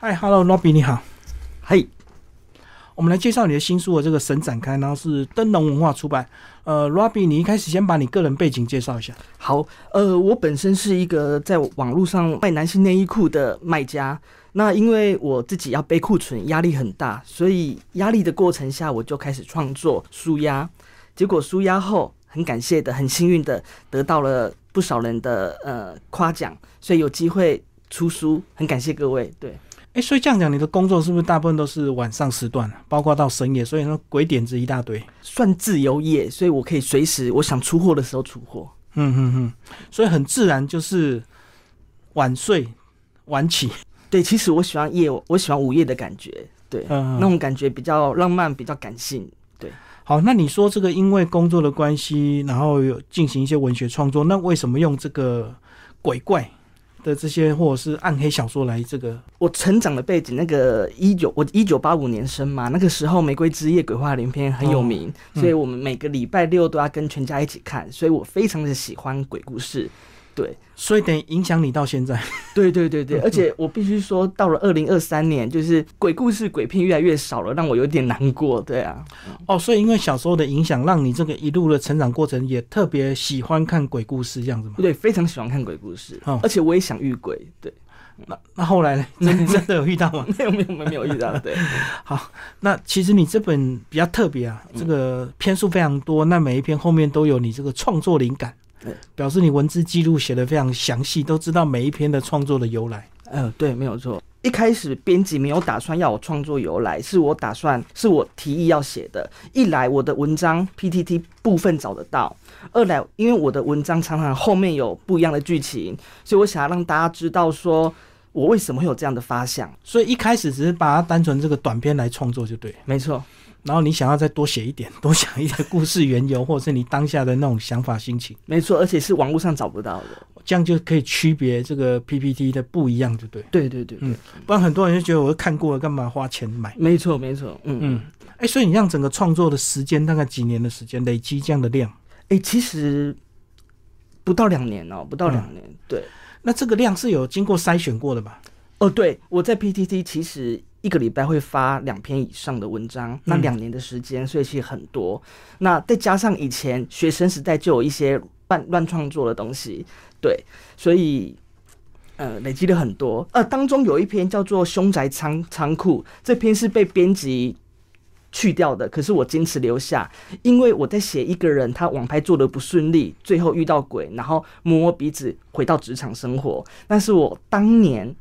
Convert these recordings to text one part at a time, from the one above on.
嗨，Hello，Robby，你好。嘿，我们来介绍你的新书的这个《神展开》，然后是灯笼文化出版。呃，Robby，你一开始先把你个人背景介绍一下。好，呃，我本身是一个在网络上卖男性内衣裤的卖家。那因为我自己要背库存，压力很大，所以压力的过程下，我就开始创作舒压。结果舒压后，很感谢的，很幸运的得到了不少人的呃夸奖，所以有机会出书，很感谢各位。对。哎，所以这样讲，你的工作是不是大部分都是晚上时段，包括到深夜？所以说鬼点子一大堆，算自由业，所以我可以随时我想出货的时候出货。嗯嗯嗯，所以很自然就是晚睡晚起。对，其实我喜欢夜，我喜欢午夜的感觉。对，那种感觉比较浪漫，比较感性。对，好，那你说这个因为工作的关系，然后有进行一些文学创作，那为什么用这个鬼怪？的这些或者是暗黑小说来这个，我成长的背景，那个一九我一九八五年生嘛，那个时候《玫瑰之夜》鬼话连篇很有名，所以我们每个礼拜六都要跟全家一起看，所以我非常的喜欢鬼故事。对，所以等于影响你到现在。对对对对，而且我必须说，到了二零二三年，就是鬼故事、鬼片越来越少了，让我有点难过。对啊，哦，所以因为小时候的影响，让你这个一路的成长过程也特别喜欢看鬼故事这样子吗？对，非常喜欢看鬼故事，哦而且我也想遇鬼。对，那那后来呢？真的有遇到吗？没有没有没有遇到。对，好，那其实你这本比较特别啊，这个篇数非常多，那每一篇后面都有你这个创作灵感。表示你文字记录写的非常详细，都知道每一篇的创作的由来。嗯，对，没有错。一开始编辑没有打算要我创作由来，是我打算是我提议要写的。一来我的文章 PTT 部分找得到，二来因为我的文章常常后面有不一样的剧情，所以我想要让大家知道说我为什么会有这样的发想。所以一开始只是把它单纯这个短篇来创作就对，没错。然后你想要再多写一点，多想一点故事缘由，或者是你当下的那种想法心情，没错，而且是网络上找不到的，这样就可以区别这个 PPT 的不一样，对不对？对对对，嗯，不然很多人就觉得我看过了，干嘛花钱买？没错没错，嗯嗯，哎，所以你让整个创作的时间大概几年的时间累积这样的量？哎，其实不到两年哦，不到两年，对。那这个量是有经过筛选过的吧？哦，对，我在 PPT 其实。一个礼拜会发两篇以上的文章，那两年的时间，所以其实很多。那再加上以前学生时代就有一些乱乱创作的东西，对，所以呃累积了很多。呃，当中有一篇叫做《凶宅仓仓库》，这篇是被编辑去掉的，可是我坚持留下，因为我在写一个人他网拍做的不顺利，最后遇到鬼，然后摸摸鼻子回到职场生活，那是我当年。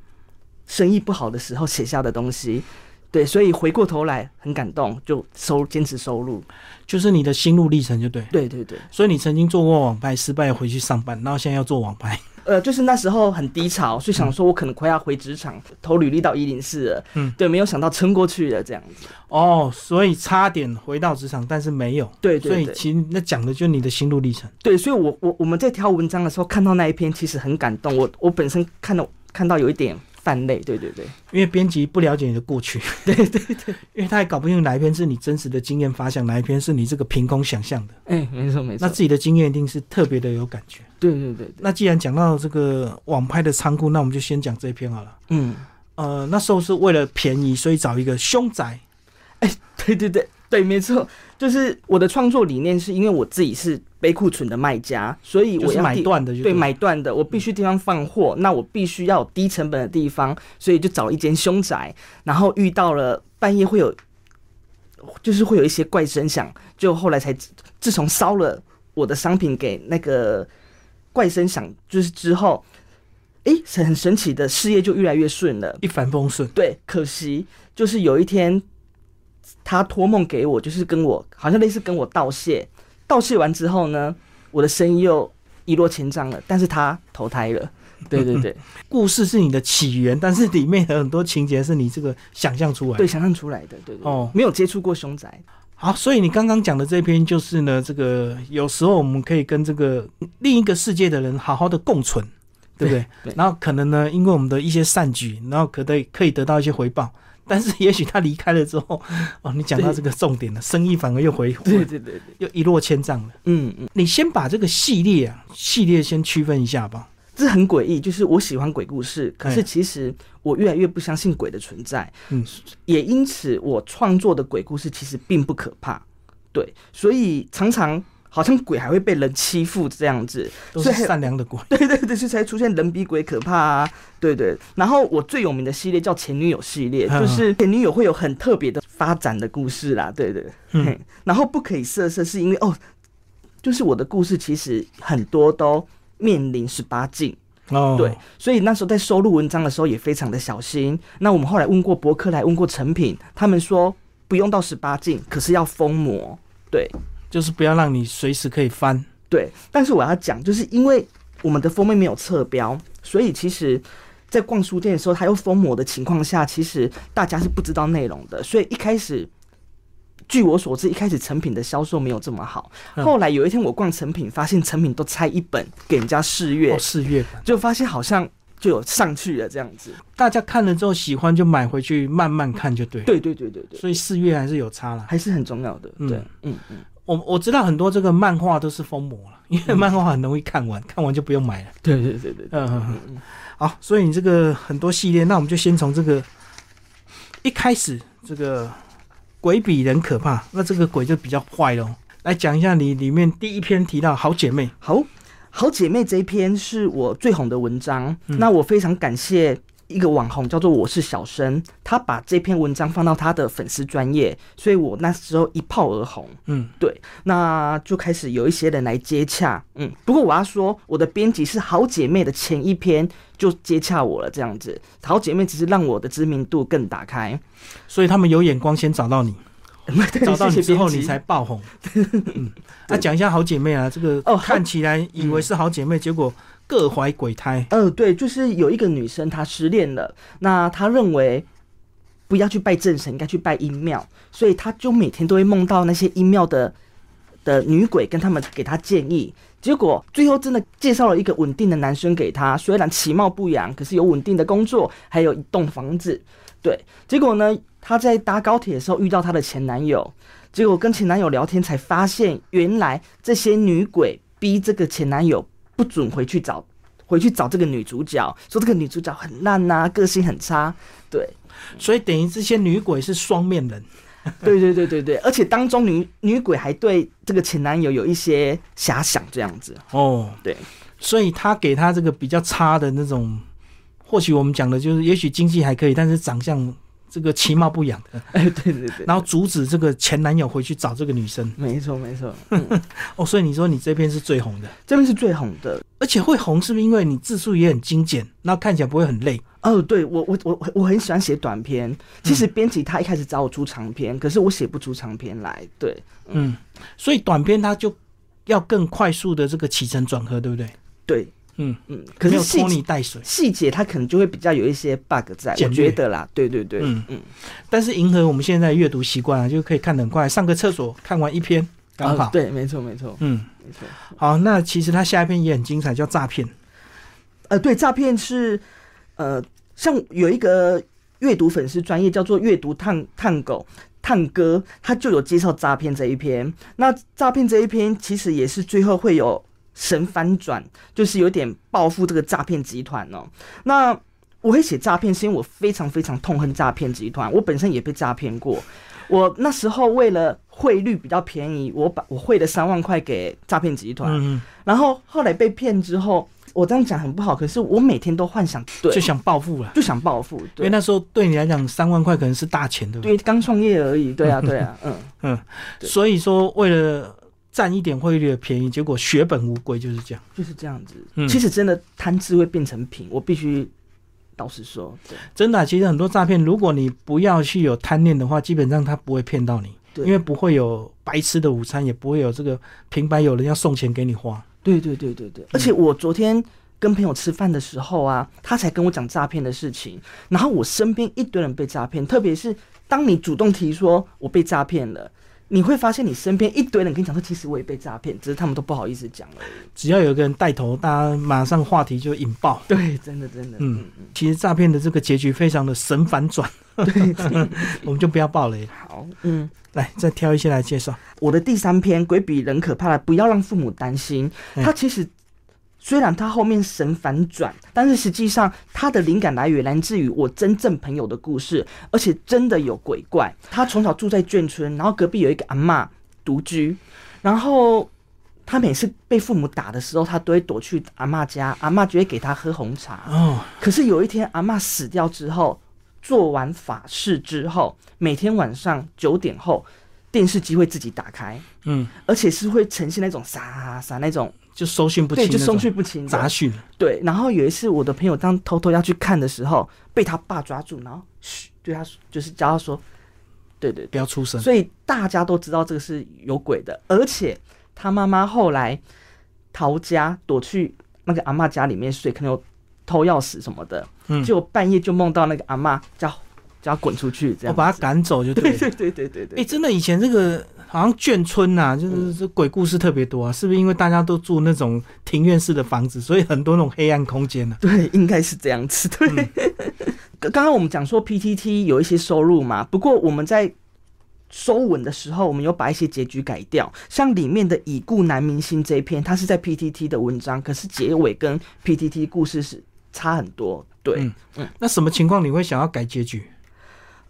生意不好的时候写下的东西，对，所以回过头来很感动，就收坚持收入，就是你的心路历程，就对，对对对。所以你曾经做过网拍失败，回去上班，然后现在要做网拍，呃，就是那时候很低潮，所以想说我可能快要回职场，投履历到一零四了，嗯，对，没有想到撑过去了这样子。哦，所以差点回到职场，但是没有，对对。所以其实那讲的就是你的心路历程。对，所以我我我们在挑文章的时候看到那一篇，其实很感动。我我本身看到看到有一点。泛类，对对对，因为编辑不了解你的过去，对对对，因为他也搞不清楚哪一篇是你真实的经验发想，哪一篇是你这个凭空想象的。哎，没错没错，那自己的经验一定是特别的有感觉。对对对，那既然讲到这个网拍的仓库，那我们就先讲这一篇好了。嗯，呃，那时候是为了便宜，所以找一个凶宅。哎，对对对。对，没错，就是我的创作理念是因为我自己是背库存的卖家，所以我要买断的，对，买断的，我必须地方放货，那我必须要低成本的地方，所以就找了一间凶宅，然后遇到了半夜会有，就是会有一些怪声响，就后来才自从烧了我的商品给那个怪声响，就是之后，哎，很神奇的事业就越来越顺了，一帆风顺。对，可惜就是有一天。他托梦给我，就是跟我好像类似跟我道谢，道谢完之后呢，我的生意又一落千丈了。但是他投胎了，对对对，故事是你的起源，但是里面有很多情节是你这个想象出来的，对，想象出来的，对对哦，没有接触过凶宅。好，所以你刚刚讲的这篇就是呢，这个有时候我们可以跟这个另一个世界的人好好的共存，对不对？然后可能呢，因为我们的一些善举，然后可得可以得到一些回报。但是也许他离开了之后，哦，你讲到这个重点了，生意反而又回，对对对，又一落千丈了。嗯嗯，你先把这个系列啊，系列先区分一下吧。这很诡异，就是我喜欢鬼故事，可是其实我越来越不相信鬼的存在。嗯，也因此我创作的鬼故事其实并不可怕。对，所以常常好像鬼还会被人欺负这样子，都是善良的鬼。对 对对，所以才出现人比鬼可怕啊。对对，然后我最有名的系列叫前女友系列，就是前女友会有很特别的发展的故事啦。对对，嗯，然后不可以色色是因为哦，就是我的故事其实很多都。面临十八禁哦，对，所以那时候在收录文章的时候也非常的小心。那我们后来问过博客来，问过成品，他们说不用到十八禁，可是要封膜，对，就是不要让你随时可以翻。对，但是我要讲，就是因为我们的封面没有侧标，所以其实，在逛书店的时候，它又封膜的情况下，其实大家是不知道内容的，所以一开始。据我所知，一开始成品的销售没有这么好。后来有一天我逛成品，发现成品都拆一本给人家试阅，试阅就发现好像就有上去了这样子。大家看了之后喜欢就买回去慢慢看就对。对对对对对。所以试阅还是有差了，还是很重要的。对，嗯嗯。我我知道很多这个漫画都是封魔了，因为漫画很容易看完，看完就不用买了。对对对对。嗯嗯嗯。好，所以你这个很多系列，那我们就先从这个一开始这个。鬼比人可怕，那这个鬼就比较坏喽。来讲一下你里面第一篇提到好姐妹，好好姐妹这一篇是我最红的文章。那我非常感谢一个网红叫做我是小生，他把这篇文章放到他的粉丝专业，所以我那时候一炮而红。嗯，对，那就开始有一些人来接洽。嗯，不过我要说，我的编辑是好姐妹的前一篇就接洽我了，这样子，好姐妹只是让我的知名度更打开。所以他们有眼光，先找到你，找到你之后，你才爆红。嗯，那讲一下好姐妹啊，这个哦，看起来以为是好姐妹，结果各怀鬼胎。呃，对，就是有一个女生她失恋了，那她认为不要去拜正神，应该去拜阴庙，所以她就每天都会梦到那些阴庙的的女鬼，跟他们给她建议。结果最后真的介绍了一个稳定的男生给她，虽然其貌不扬，可是有稳定的工作，还有一栋房子。对，结果呢？她在搭高铁的时候遇到她的前男友，结果跟前男友聊天才发现，原来这些女鬼逼这个前男友不准回去找，回去找这个女主角，说这个女主角很烂呐，个性很差。对，所以等于这些女鬼是双面人。对对对对对，而且当中女女鬼还对这个前男友有一些遐想，这样子。哦，对，所以他给他这个比较差的那种。或许我们讲的就是，也许经济还可以，但是长相这个其貌不扬的，哎，对对对，然后阻止这个前男友回去找这个女生，没错没错。哦，所以你说你这篇是最红的，这篇是最红的，而且会红是不是因为你字数也很精简，然后看起来不会很累？哦，对我我我我很喜欢写短篇，其实编辑他一开始找我出长篇，可是我写不出长篇来，对，嗯，所以短篇它就要更快速的这个起承转合，对不对？对。嗯嗯，可是拖泥带水，细节它可能就会比较有一些 bug 在，我觉得啦，对对对，嗯嗯。但是迎合我们现在阅读习惯啊，就可以看得很快，上个厕所看完一篇刚好。对，没错没错，嗯，没错。好，那其实他下一篇也很精彩，叫诈骗。呃，对，诈骗是呃，像有一个阅读粉丝专业叫做阅读探探狗探哥，他就有介绍诈骗这一篇。那诈骗这一篇其实也是最后会有。神翻转就是有点报复这个诈骗集团哦。那我会写诈骗，是因为我非常非常痛恨诈骗集团。我本身也被诈骗过。我那时候为了汇率比较便宜，我把我汇了三万块给诈骗集团。嗯。然后后来被骗之后，我这样讲很不好，可是我每天都幻想，对，就想报复了，就想报复。因为那时候对你来讲，三万块可能是大钱，对不对？对，刚创业而已。对啊，对啊，嗯 嗯。所以说，为了。占一点汇率的便宜，结果血本无归，就是这样，就是这样子。其实真的贪吃会变成贫，我必须老实说，真的。其实很多诈骗，如果你不要去有贪念的话，基本上他不会骗到你，因为不会有白吃的午餐，也不会有这个平白有人要送钱给你花。对对对对对。而且我昨天跟朋友吃饭的时候啊，他才跟我讲诈骗的事情，然后我身边一堆人被诈骗，特别是当你主动提说我被诈骗了。你会发现，你身边一堆人跟你讲说，其实我也被诈骗，只是他们都不好意思讲而已。只要有一个人带头，大家马上话题就引爆。对，真的真的。嗯，其实诈骗的这个结局非常的神反转。对，我们就不要爆雷。好，嗯，来再挑一些来介绍。我的第三篇《鬼比人可怕》，不要让父母担心。它其实虽然他后面神反转，但是实际上他的灵感来源来自于我真正朋友的故事，而且真的有鬼怪。他从小住在眷村，然后隔壁有一个阿嬷独居，然后他每次被父母打的时候，他都会躲去阿嬷家，阿嬷就会给他喝红茶。哦，可是有一天阿嬷死掉之后，做完法事之后，每天晚上九点后，电视机会自己打开，嗯，而且是会呈现那种沙沙那种。就收讯不清，对，就收讯不清，杂讯。对，然后有一次，我的朋友当偷偷要去看的时候，被他爸抓住，然后嘘，对他就是叫他说，对对，不要出声。所以大家都知道这个是有鬼的，而且他妈妈后来逃家，躲去那个阿妈家里面睡，可能有偷钥匙什么的，嗯，就半夜就梦到那个阿妈叫叫滚出去，这样我把他赶走就对，对对对对对。哎，真的以前这个。好像眷村呐，就是这鬼故事特别多啊，是不是因为大家都住那种庭院式的房子，所以很多那种黑暗空间呢？对，应该是这样子。对，刚刚我们讲说 PTT 有一些收入嘛，不过我们在收文的时候，我们有把一些结局改掉，像里面的已故男明星这一篇，它是在 PTT 的文章，可是结尾跟 PTT 故事是差很多。对，嗯，那什么情况你会想要改结局？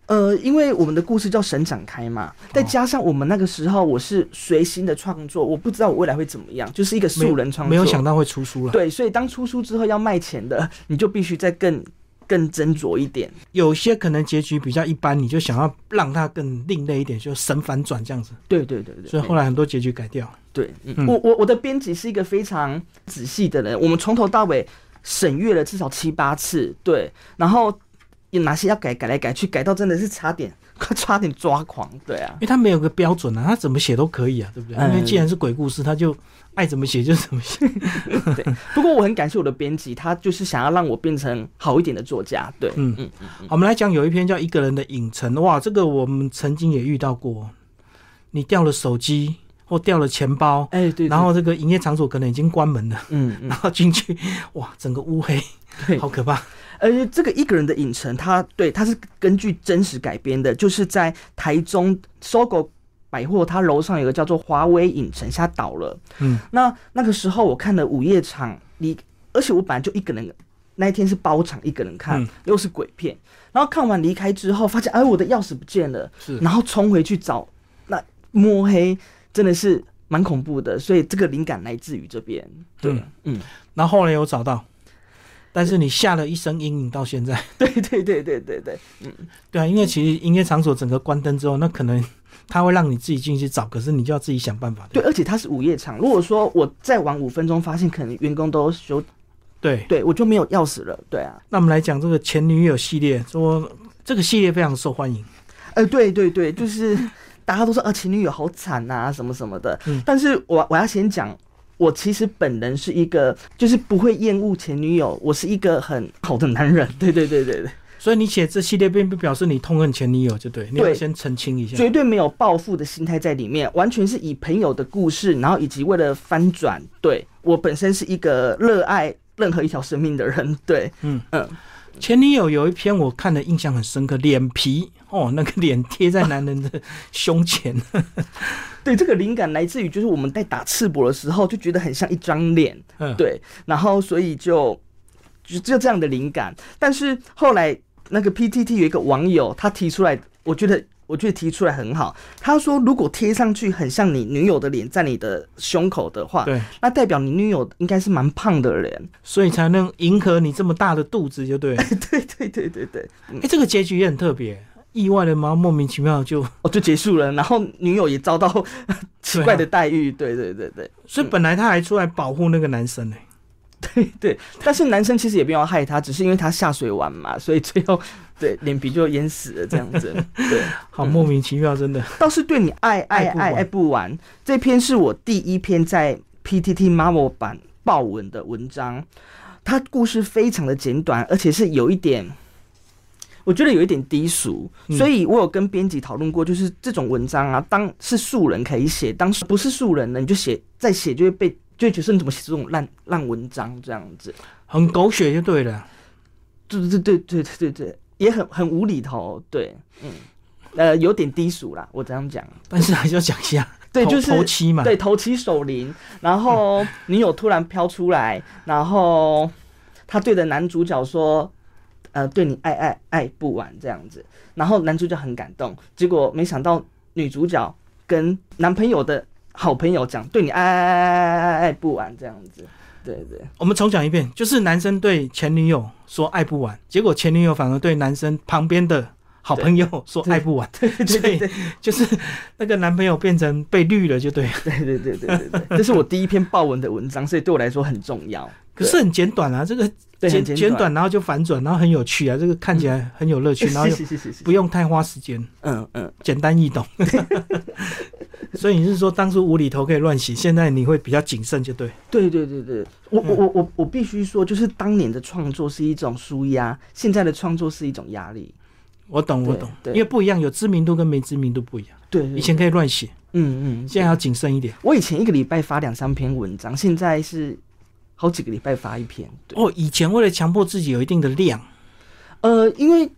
呃，因为我们的故事叫神展开嘛，再加上我们那个时候我是随心的创作，我不知道我未来会怎么样，就是一个素人创作，没有想到会出书了。对，所以当出书之后要卖钱的，你就必须再更更斟酌一点。有些可能结局比较一般，你就想要让它更另类一点，就神反转这样子。对对对对。所以后来很多结局改掉。对，我我我的编辑是一个非常仔细的人，我们从头到尾审阅了至少七八次，对，然后。有哪些要改，改来改去，改到真的是差点，快 差点抓狂，对啊，因为他没有个标准啊，他怎么写都可以啊，对不对？因为既然是鬼故事，他就爱怎么写就怎么写。对，不过我很感谢我的编辑，他就是想要让我变成好一点的作家。对，嗯嗯嗯。我们来讲有一篇叫《一个人的影城》，哇，这个我们曾经也遇到过，你掉了手机或掉了钱包，哎对，然后这个营业场所可能已经关门了，嗯嗯，然后进去，哇，整个乌黑，对，好可怕。而这个一个人的影城，它对它是根据真实改编的，就是在台中搜狗百货，它楼上有个叫做华为影城，现在倒了。嗯，那那个时候我看了午夜场，你而且我本来就一个人，那一天是包场一个人看，又是鬼片，然后看完离开之后，发现哎我的钥匙不见了，是，然后冲回去找，那摸黑真的是蛮恐怖的，所以这个灵感来自于这边。对，嗯，然后后来有找到。但是你下了一身阴影到现在，对对对对对对，嗯，对啊，因为其实营业场所整个关灯之后，那可能他会让你自己进去找，可是你就要自己想办法。对，而且它是午夜场，如果说我再晚五分钟发现，可能员工都休，对对，我就没有钥匙了。对啊，那我们来讲这个前女友系列，说这个系列非常受欢迎。哎，对对对，就是大家都说啊，前女友好惨啊，什么什么的。嗯，但是我我要先讲。我其实本人是一个，就是不会厌恶前女友，我是一个很好的男人。对对对对对，所以你写这系列并不表示你痛恨前女友，就对，你要先澄清一下，绝对没有报复的心态在里面，完全是以朋友的故事，然后以及为了翻转。对我本身是一个热爱任何一条生命的人。对，嗯嗯，前女友有一篇我看的印象很深刻，脸皮哦，那个脸贴在男人的胸前。对，这个灵感来自于就是我们在打赤膊的时候就觉得很像一张脸，对，然后所以就就就这样的灵感。但是后来那个 PTT 有一个网友他提出来，我觉得我觉得提出来很好。他说如果贴上去很像你女友的脸在你的胸口的话，对，那代表你女友应该是蛮胖的人，所以才能迎合你这么大的肚子，就 对。对对对对对，哎，这个结局也很特别。意外的吗？莫名其妙就哦就结束了，然后女友也遭到 奇怪的待遇。对对对对，所以本来他还出来保护那个男生呢。对对，但是男生其实也不要害他，只是因为他下水玩嘛，所以最后 对脸皮就淹死了这样子。对，好莫名其妙，真的。倒是对你爱爱爱爱不完。这篇是我第一篇在 PTT Marvel 版爆文的文章，它故事非常的简短，而且是有一点。我觉得有一点低俗，所以我有跟编辑讨论过，就是这种文章啊，当是素人可以写，当不是素人呢，你就写再写就会被就会觉得你怎么写这种烂烂文章这样子，很狗血就对了，对对对对对对对，也很很无厘头，对，嗯，呃，有点低俗啦，我这样讲，但是还是要讲一下，对，就是头七嘛，对，头七守灵，然后女友突然飘出来，然后他对着男主角说：“呃，对你爱爱爱不完这样子。”然后男主角很感动，结果没想到女主角跟男朋友的好朋友讲：“对你爱爱爱爱爱爱不完这样子。”对对，我们重讲一遍，就是男生对前女友说爱不完，结果前女友反而对男生旁边的。好朋友说爱不完，对对对，就是那个男朋友变成被绿了，就对，对对对对对对，这是我第一篇报文的文章，所以对我来说很重要。可是很简短啊，这个简简短，然后就反转，然后很有趣啊，这个看起来很有乐趣，然后不用太花时间，嗯嗯，简单易懂。所以你是说当初无厘头可以乱写，现在你会比较谨慎，就对。对对对对，我我我我我必须说，就是当年的创作是一种舒压，现在的创作是一种压力。我懂，我懂，因为不一样，有知名度跟没知名度不一样。对，以前可以乱写，嗯嗯，现在要谨慎一点。我以前一个礼拜发两三篇文章，现在是好几个礼拜发一篇。哦，以前为了强迫自己有一定的量，呃，因为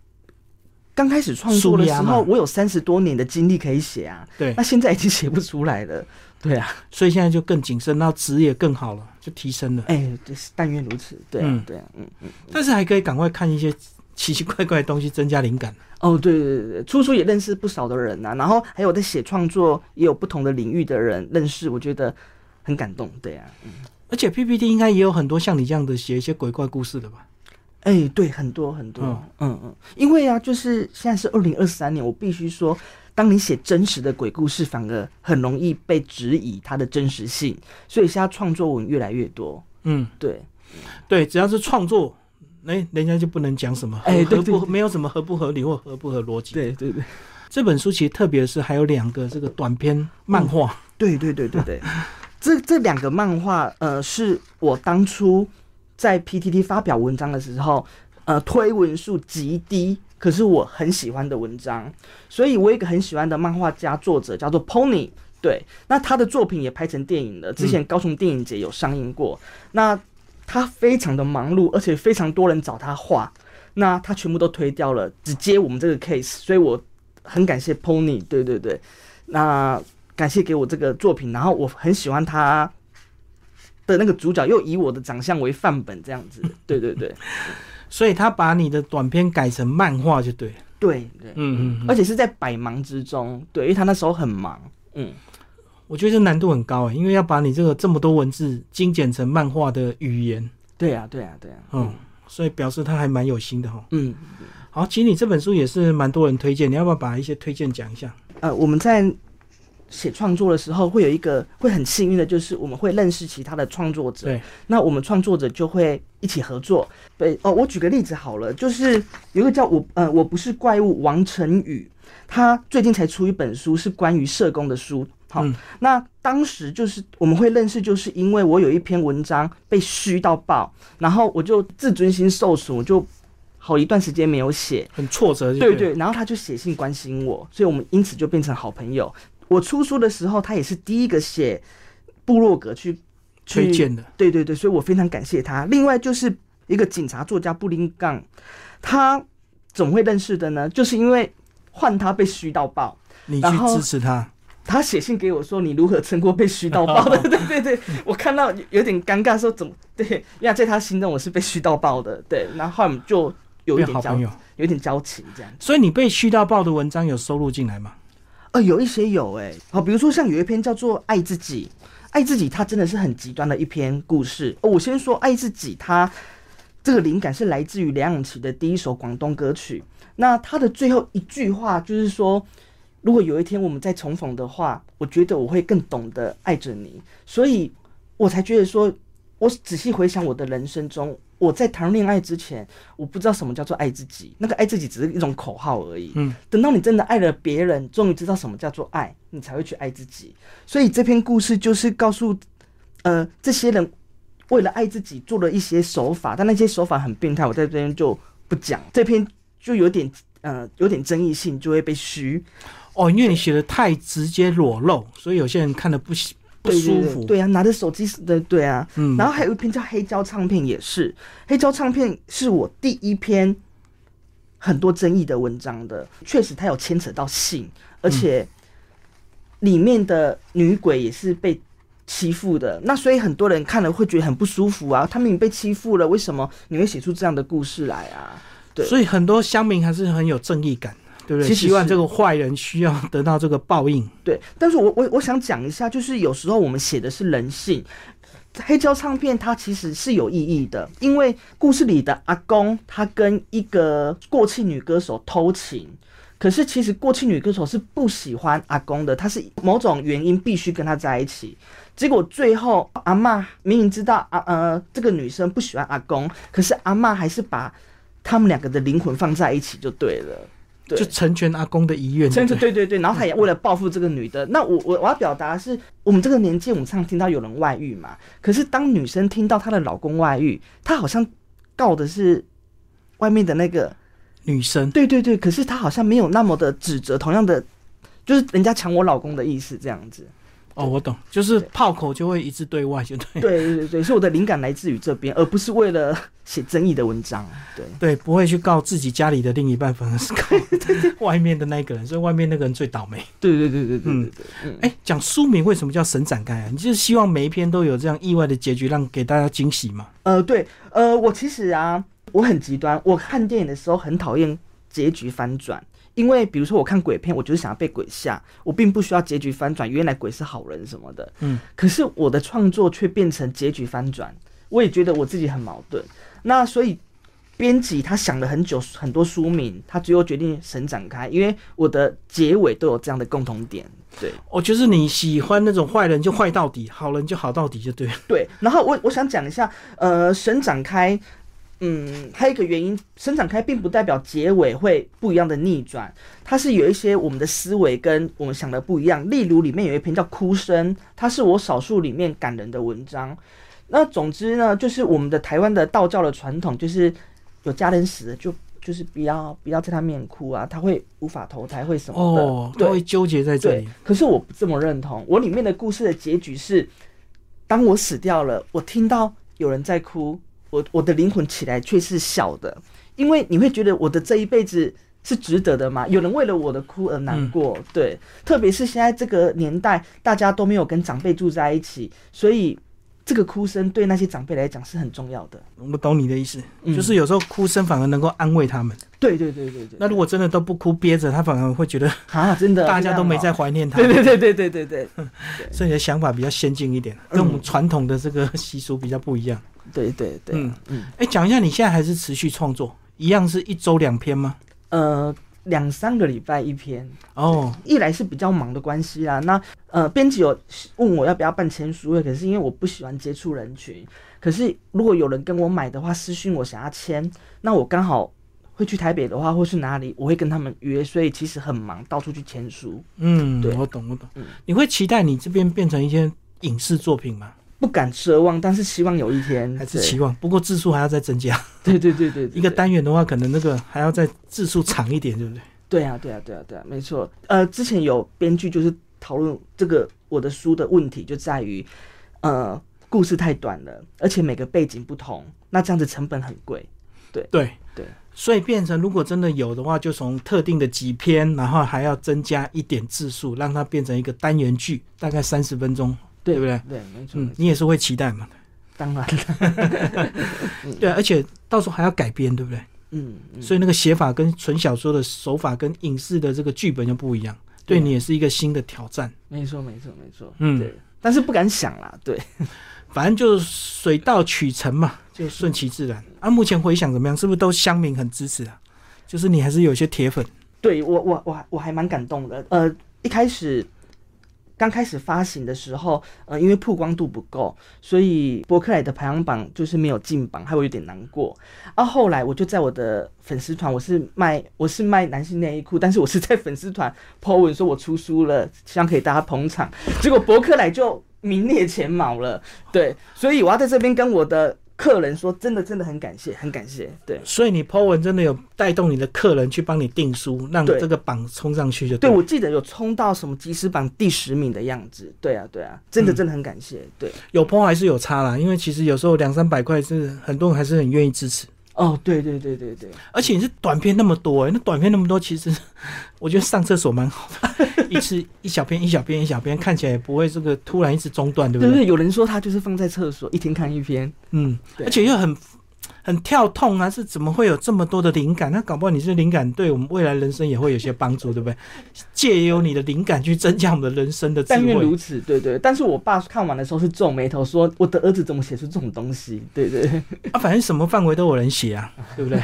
刚开始创作的时候，我有三十多年的经历可以写啊。对，那现在已经写不出来了。对啊，所以现在就更谨慎，然后值也更好了，就提升了。哎，就是但愿如此。对啊，对啊，嗯嗯，但是还可以赶快看一些。奇奇怪怪的东西增加灵感哦，对对对对，初初也认识不少的人呐，然后还有在写创作也有不同的领域的人认识，我觉得很感动，对啊，嗯，而且 PPT 应该也有很多像你这样的写一些鬼怪故事的吧？哎，对，很多很多，嗯。嗯，因为啊，就是现在是二零二三年，我必须说，当你写真实的鬼故事，反而很容易被质疑它的真实性，所以现在创作文越来越多，嗯，对，对，只要是创作。哎，人家就不能讲什么，哎，合不没有什么合不合理或合不合逻辑。对对对，这本书其实特别是还有两个这个短篇漫画。对对对对对，这这两个漫画，呃，是我当初在 PTT 发表文章的时候，呃，推文数极低，可是我很喜欢的文章。所以我有一个很喜欢的漫画家作者叫做 Pony，对，那他的作品也拍成电影了，之前高雄电影节有上映过。那他非常的忙碌，而且非常多人找他画，那他全部都推掉了，只接我们这个 case，所以我很感谢 Pony，对对对，那感谢给我这个作品，然后我很喜欢他的那个主角，又以我的长相为范本，这样子，对对对，所以他把你的短片改成漫画就对，对对，嗯嗯，而且是在百忙之中，对，因为他那时候很忙，嗯。我觉得这难度很高诶，因为要把你这个这么多文字精简成漫画的语言。对啊，对啊，对呀。嗯，所以表示他还蛮有心的哈。嗯，好，其实你这本书也是蛮多人推荐，你要不要把一些推荐讲一下？呃，我们在写创作的时候，会有一个会很幸运的，就是我们会认识其他的创作者。对，那我们创作者就会一起合作。对，哦，我举个例子好了，就是有一个叫我呃，我不是怪物王晨宇，他最近才出一本书，是关于社工的书。好，那当时就是我们会认识，就是因为我有一篇文章被虚到爆，然后我就自尊心受损，我就好一段时间没有写，很挫折。对对，然后他就写信关心我，所以我们因此就变成好朋友。我出书的时候，他也是第一个写部落格去推荐的。对对对，所以我非常感谢他。另外就是一个警察作家布林杠，他怎么会认识的呢，就是因为换他被虚到爆，你去支持他。他写信给我说：“你如何撑过被虚到爆的？” 对对对，我看到有点尴尬，说怎么对？因为在他心中我是被虚到爆的，对。然后我们就有一点交，有点交情这样。所以你被虚到爆的文章有收录进来吗？呃，有一些有哎。好，比如说像有一篇叫做《爱自己》，爱自己，它真的是很极端的一篇故事。我先说《爱自己》，它这个灵感是来自于梁咏琪的第一首广东歌曲。那它的最后一句话就是说。如果有一天我们再重逢的话，我觉得我会更懂得爱着你，所以我才觉得说，我仔细回想我的人生中，我在谈恋爱之前，我不知道什么叫做爱自己，那个爱自己只是一种口号而已。嗯，等到你真的爱了别人，终于知道什么叫做爱，你才会去爱自己。所以这篇故事就是告诉，呃，这些人为了爱自己做了一些手法，但那些手法很变态，我在这边就不讲。这篇就有点，呃，有点争议性，就会被虚。哦，因为你写的太直接裸露，所以有些人看的不不舒服。对啊，拿着手机的，对啊。嗯。然后还有一篇叫《黑胶唱片》，也是《黑胶唱片》是我第一篇很多争议的文章的。确实，它有牵扯到性，而且里面的女鬼也是被欺负的，那所以很多人看了会觉得很不舒服啊。他们被欺负了，为什么你会写出这样的故事来啊？对，所以很多乡民还是很有正义感，对不对？希望这个坏人需要得到这个报应。对，但是我我我想讲一下，就是有时候我们写的是人性。黑胶唱片它其实是有意义的，因为故事里的阿公他跟一个过气女歌手偷情。可是其实过气女歌手是不喜欢阿公的，她是某种原因必须跟他在一起。结果最后阿妈明明知道啊呃这个女生不喜欢阿公，可是阿妈还是把他们两个的灵魂放在一起就对了，就成全阿公的遗愿。对对对对，然后他也为了报复这个女的。那我我我要表达是我们这个年纪，我们常听到有人外遇嘛。可是当女生听到她的老公外遇，她好像告的是外面的那个。女生对对对，可是她好像没有那么的指责，同样的就是人家抢我老公的意思这样子。哦，我懂，就是炮口就会一致对外，就对。对对对，所以我的灵感来自于这边，而不是为了 写争议的文章。对对，不会去告自己家里的另一半，反而是告 外面的那个人，所以外面那个人最倒霉。对对对对对对对。哎，讲书名为什么叫神展开啊？你就是希望每一篇都有这样意外的结局，让给大家惊喜吗？呃，对，呃，我其实啊。我很极端，我看电影的时候很讨厌结局翻转，因为比如说我看鬼片，我就是想要被鬼吓，我并不需要结局翻转，原来鬼是好人什么的。嗯，可是我的创作却变成结局翻转，我也觉得我自己很矛盾。那所以编辑他想了很久，很多书名，他最后决定神展开，因为我的结尾都有这样的共同点。对，我就是你喜欢那种坏人就坏到底，好人就好到底就对。对，然后我我想讲一下，呃，神展开。嗯，还有一个原因，生展开并不代表结尾会不一样的逆转，它是有一些我们的思维跟我们想的不一样。例如里面有一篇叫《哭声》，它是我少数里面感人的文章。那总之呢，就是我们的台湾的道教的传统，就是有家人死了就就是不要不要在他面哭啊，他会无法投胎会什么的，哦，他会纠结在这里。可是我不这么认同，我里面的故事的结局是，当我死掉了，我听到有人在哭。我我的灵魂起来却是小的，因为你会觉得我的这一辈子是值得的吗？有人为了我的哭而难过，对，特别是现在这个年代，大家都没有跟长辈住在一起，所以这个哭声对那些长辈来讲是很重要的。我懂你的意思，就是有时候哭声反而能够安慰他们。对对对对对。那如果真的都不哭憋着，他反而会觉得 啊，真的大家都没在怀念他。对对对对对对对。所以你的想法比较先进一点，跟我们传统的这个习俗比较不一样。对对对，嗯嗯，哎，讲一下你现在还是持续创作，一样是一周两篇吗？呃，两三个礼拜一篇。哦，一来是比较忙的关系啦。那呃，编辑有问我要不要办签书会，可是因为我不喜欢接触人群。可是如果有人跟我买的话，私讯我想要签，那我刚好会去台北的话，或是哪里，我会跟他们约，所以其实很忙，到处去签书。嗯，对，我懂，我懂。嗯，你会期待你这边变成一些影视作品吗？不敢奢望，但是希望有一天还是期望。不过字数还要再增加。对对对对，一个单元的话，可能那个还要再字数长一点，对不对？对啊对啊对啊对啊，没错。呃，之前有编剧就是讨论这个我的书的问题，就在于呃故事太短了，而且每个背景不同，那这样子成本很贵。对对对，所以变成如果真的有的话，就从特定的几篇，然后还要增加一点字数，让它变成一个单元剧，大概三十分钟。对不对？对，没错。嗯，你也是会期待嘛？当然。对，而且到时候还要改编，对不对？嗯。所以那个写法跟纯小说的手法跟影视的这个剧本就不一样，对你也是一个新的挑战。没错，没错，没错。嗯。对。但是不敢想啦，对。反正就水到渠成嘛，就顺其自然。啊，目前回想怎么样？是不是都乡民很支持啊？就是你还是有些铁粉。对我，我，我，我还蛮感动的。呃，一开始。刚开始发行的时候，呃，因为曝光度不够，所以博客来的排行榜就是没有进榜，还会有点难过。啊，后来我就在我的粉丝团，我是卖我是卖男性内衣裤，但是我是在粉丝团 po 文说我出书了，希望可以大家捧场。结果博客来就名列前茅了，对，所以我要在这边跟我的。客人说：“真的，真的很感谢，很感谢。”对，所以你 Po 文真的有带动你的客人去帮你订书，让这个榜冲上去就对。我记得有冲到什么即时榜第十名的样子。对啊，对啊，真的真的很感谢。对，有 Po 还是有差啦，因为其实有时候两三百块是很多人还是很愿意支持。哦，对对对对对，而且你是短片那么多，哎，那短片那么多，其实我觉得上厕所蛮好的，一次一小篇一小篇一小篇，看起来也不会这个突然一直中断，对不对？对对，有人说他就是放在厕所一天看一篇，嗯，而且又很。很跳痛啊！是怎么会有这么多的灵感？那搞不好你这灵感对我们未来人生也会有些帮助，对不对？借由你的灵感去增加我们的人生的智慧。但愿如此，对对。但是我爸看完的时候是皱眉头，说：“我的儿子怎么写出这种东西？”对对。啊，反正什么范围都有人写啊，对不对？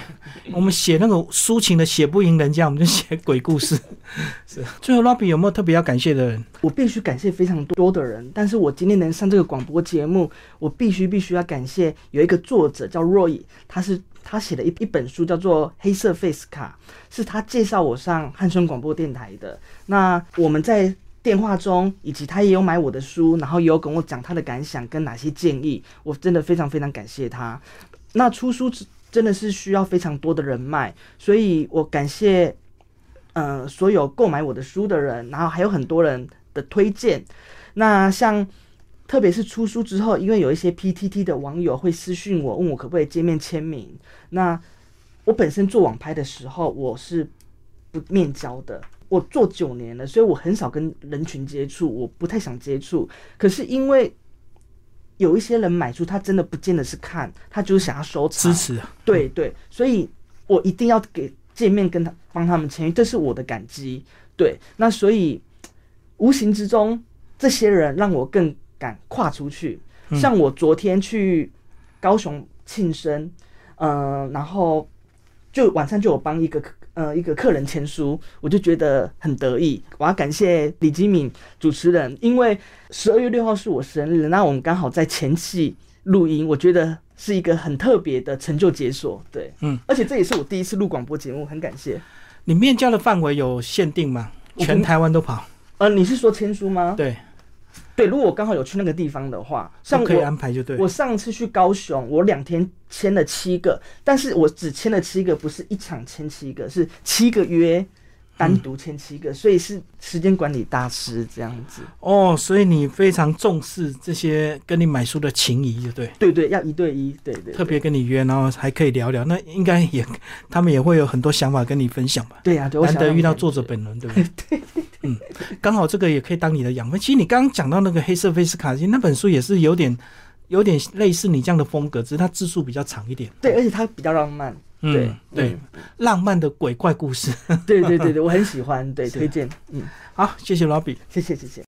我们写那个抒情的写不赢人家，我们就写鬼故事。是。最后，Robby 有没有特别要感谢的人？我必须感谢非常多的人，但是我今天能上这个广播节目，我必须必须要感谢有一个作者叫 Roy。他是他写了一一本书，叫做《黑色 Face 卡》，是他介绍我上汉声广播电台的。那我们在电话中，以及他也有买我的书，然后也有跟我讲他的感想跟哪些建议，我真的非常非常感谢他。那出书真的是需要非常多的人脉，所以我感谢嗯所有购买我的书的人，然后还有很多人的推荐。那像。特别是出书之后，因为有一些 PTT 的网友会私讯我，问我可不可以见面签名。那我本身做网拍的时候，我是不面交的。我做九年了，所以我很少跟人群接触，我不太想接触。可是因为有一些人买书，他真的不见得是看，他就是想要收藏支持。对对，所以我一定要给见面跟他帮他们签，这是我的感激。对，那所以无形之中，这些人让我更。敢跨出去，像我昨天去高雄庆生，嗯，然后就晚上就有帮一个呃一个客人签书，我就觉得很得意。我要感谢李基敏主持人，因为十二月六号是我生日，那我们刚好在前期录音，我觉得是一个很特别的成就解锁。对，嗯，而且这也是我第一次录广播节目，很感谢。你面交的范围有限定吗？全台湾都跑？呃，你是说签书吗？对。对，如果我刚好有去那个地方的话，像可以安排就对。我上次去高雄，我两天签了七个，但是我只签了七个，不是一场签七个，是七个约。单独签七个，所以是时间管理大师这样子哦。所以你非常重视这些跟你买书的情谊，就对。对对，要一对一，对对。特别跟你约，然后还可以聊聊，那应该也他们也会有很多想法跟你分享吧？对呀，难得遇到作者本人，对不对？对。嗯，刚好这个也可以当你的养分。其实你刚刚讲到那个黑色菲斯卡，那本书也是有点有点类似你这样的风格，只是它字数比较长一点。对，而且它比较浪漫。对对，浪漫的鬼怪故事。对对对对，我很喜欢，对，推荐。嗯，好，谢谢老比，谢谢谢谢。